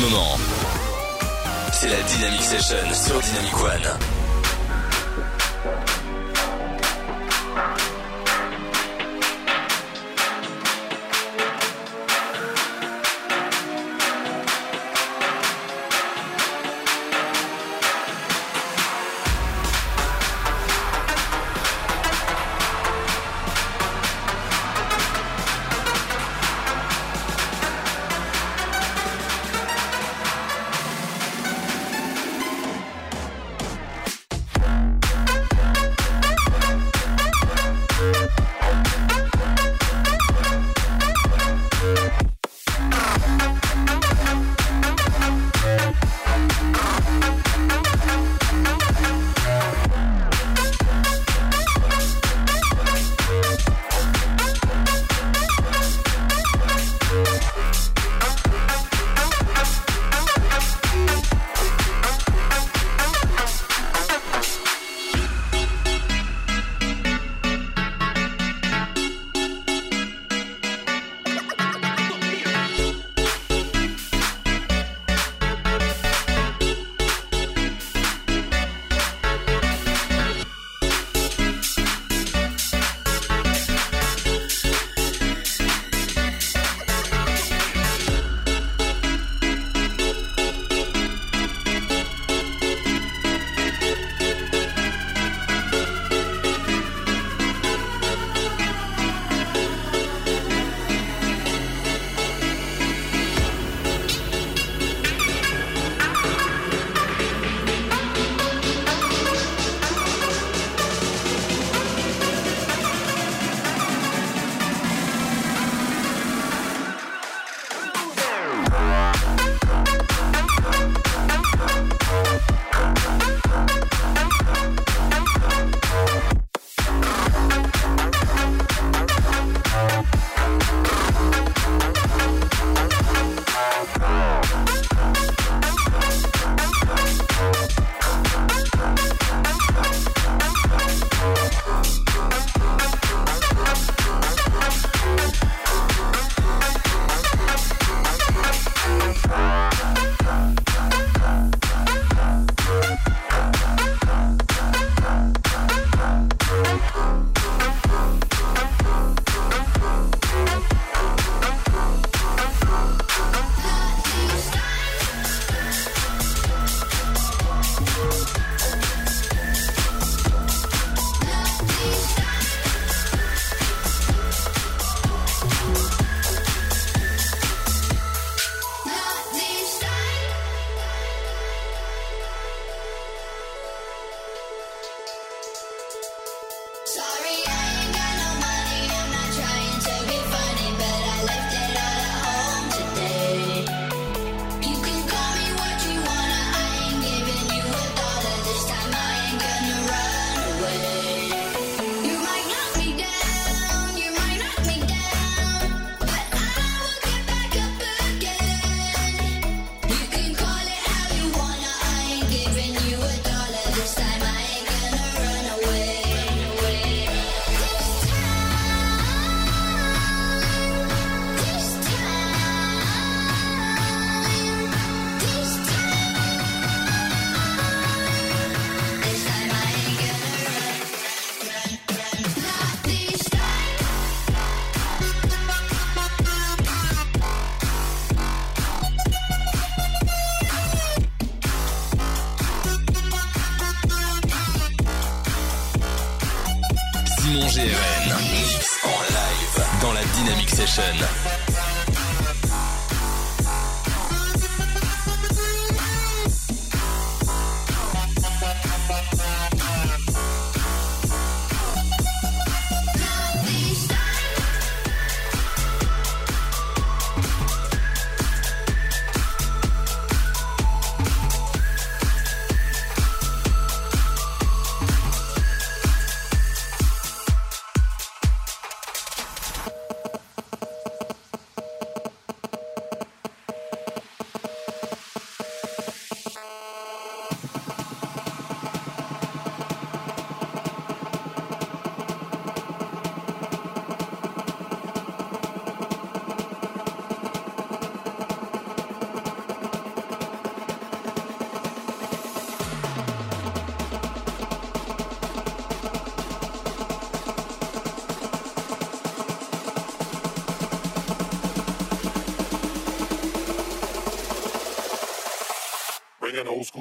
moment. C'est la Dynamic Session sur Dynamic One.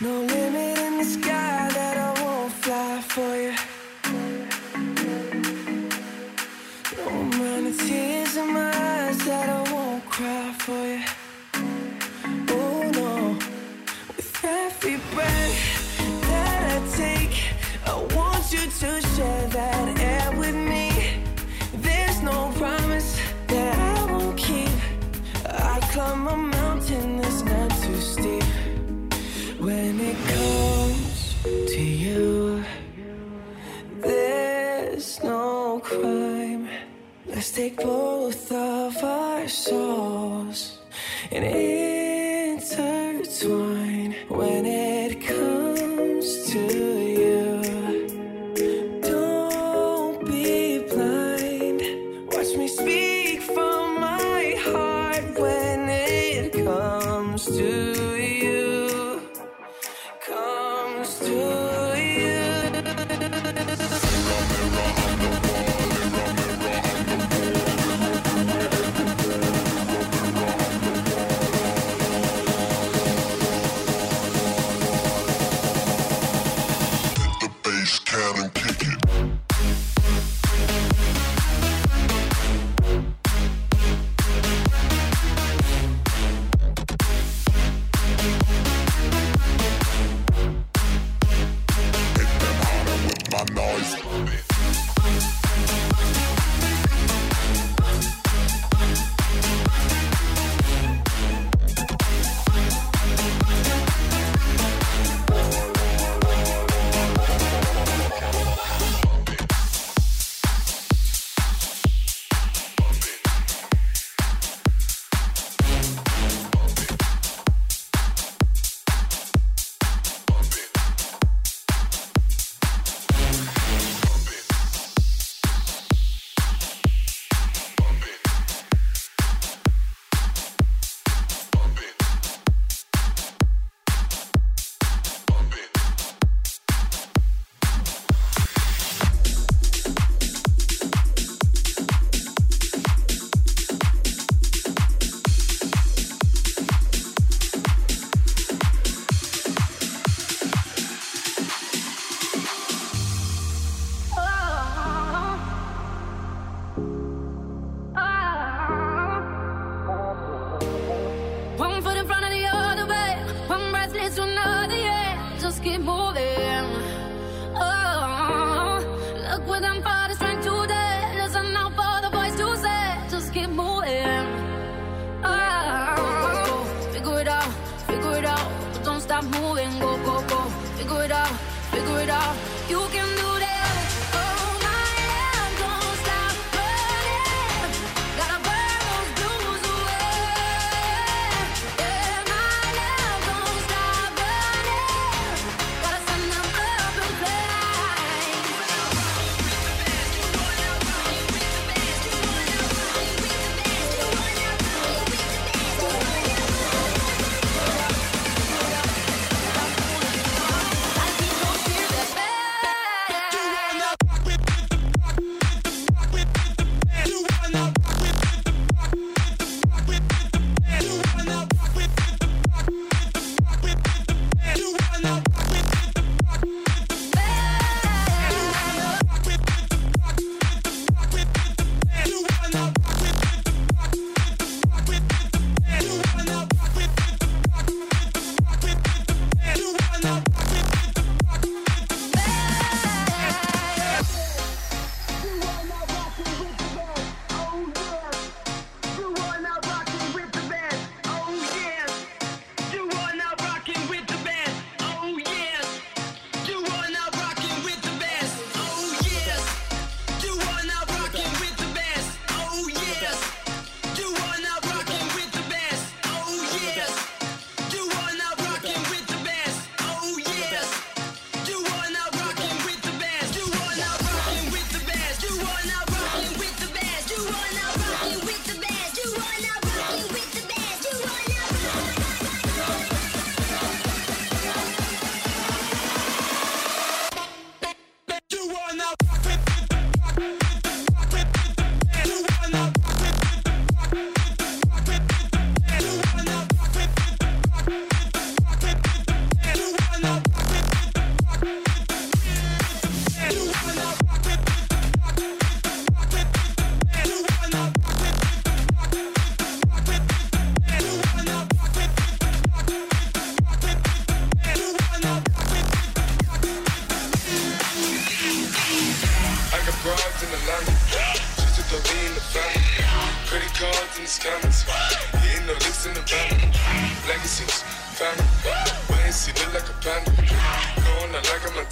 No limit in the sky that I won't fly for you.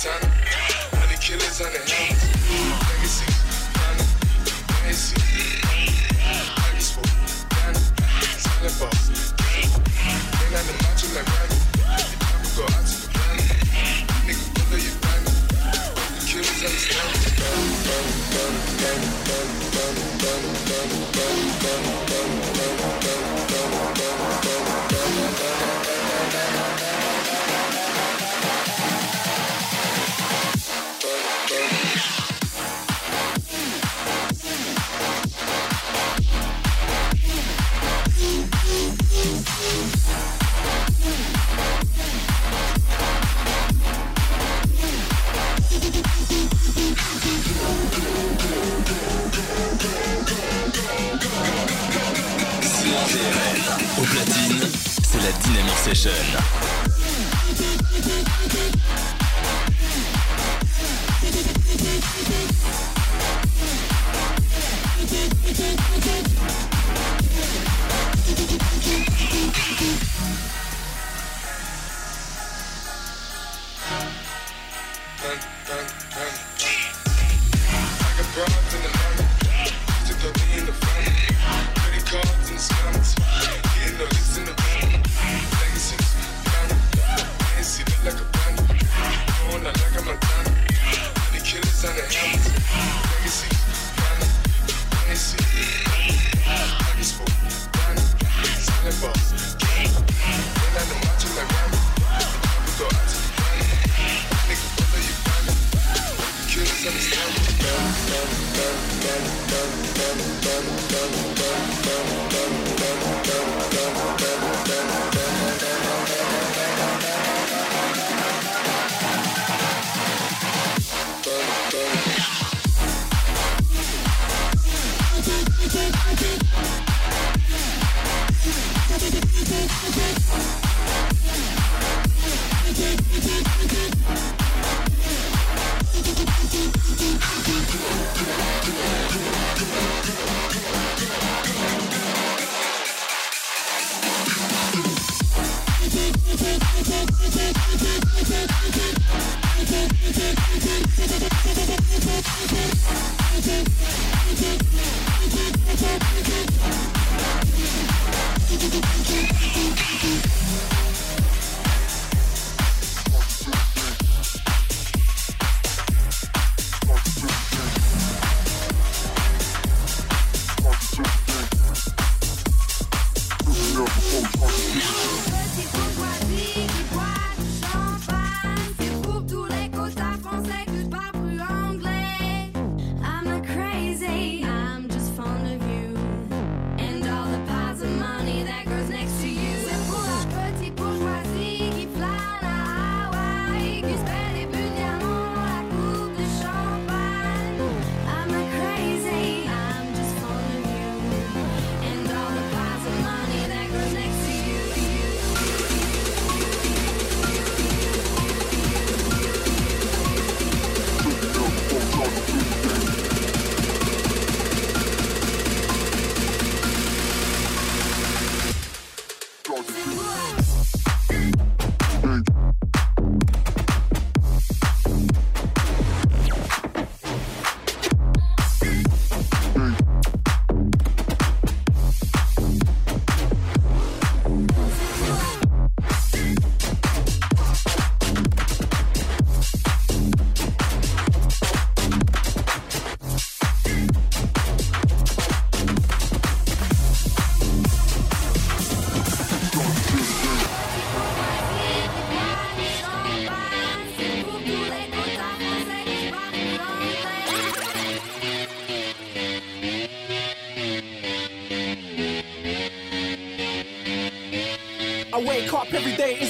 Montana. Honey killers on the helmets. Summer Session.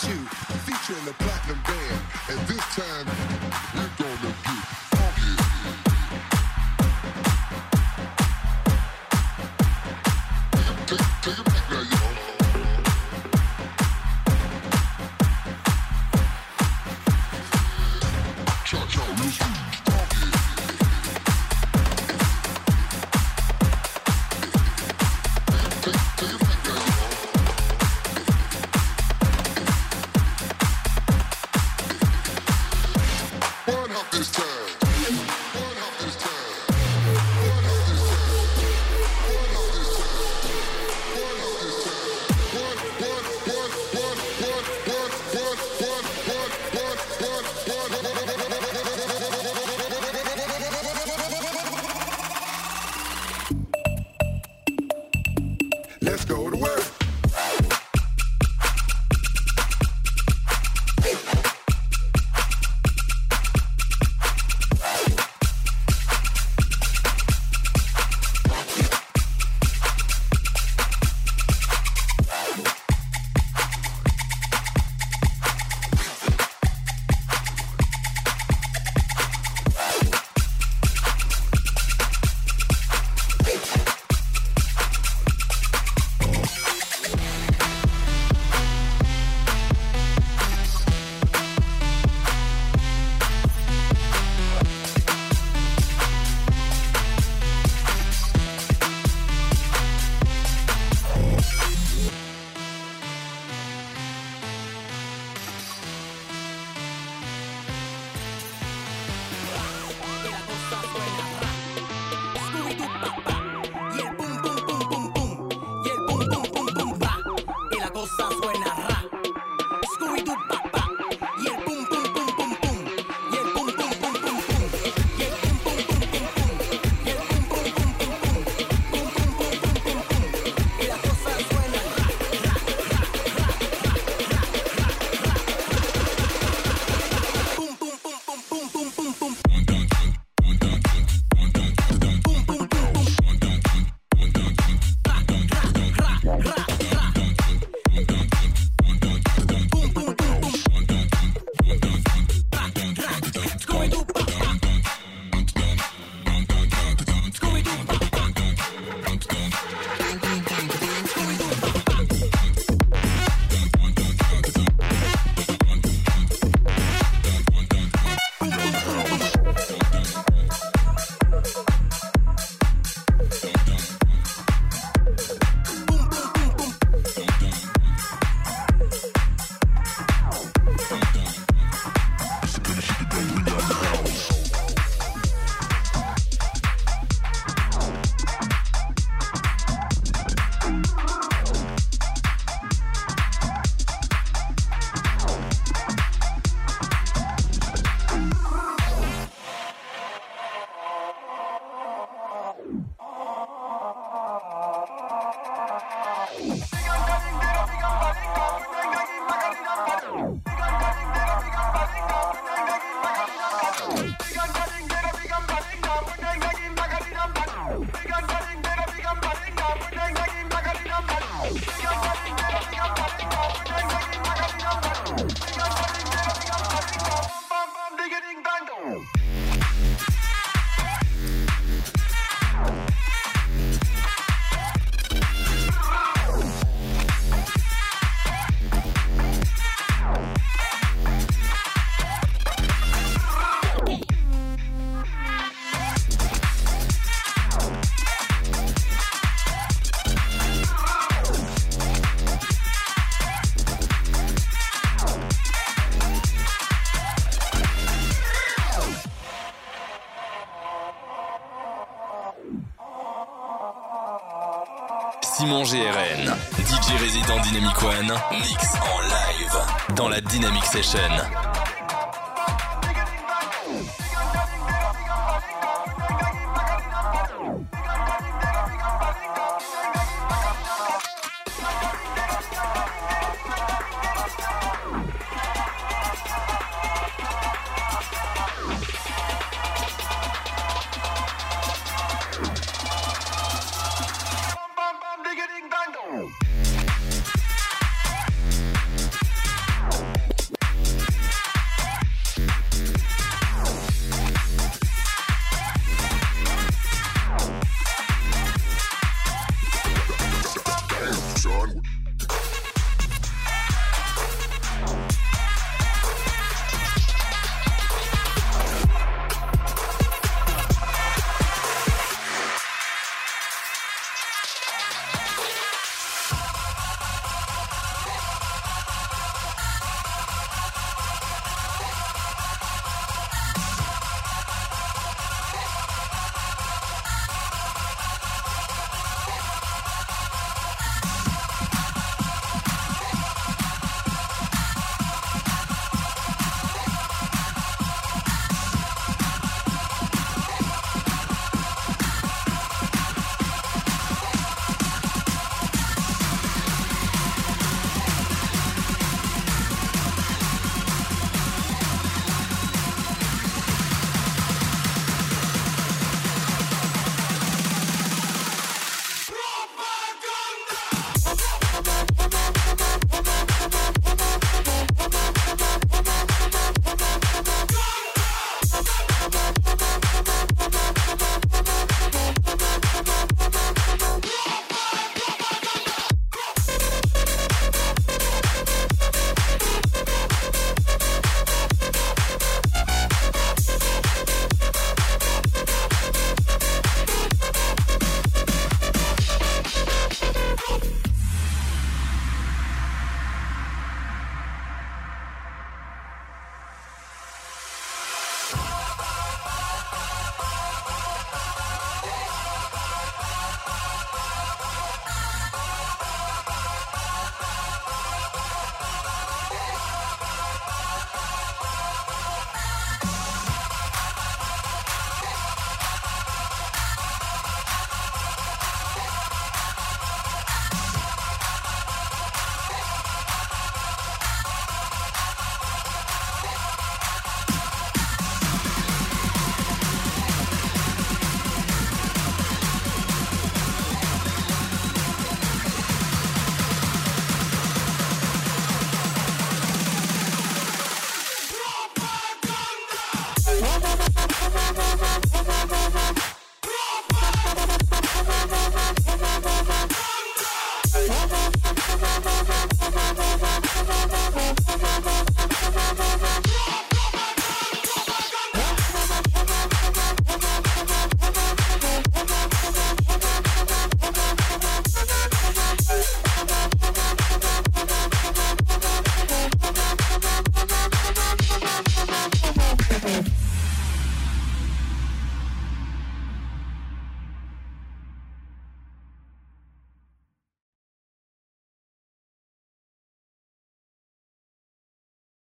2, featuring the Platinum Band. And this time, we're gonna get GRN, DJ résident Dynamic One, mix en live dans la Dynamic Session.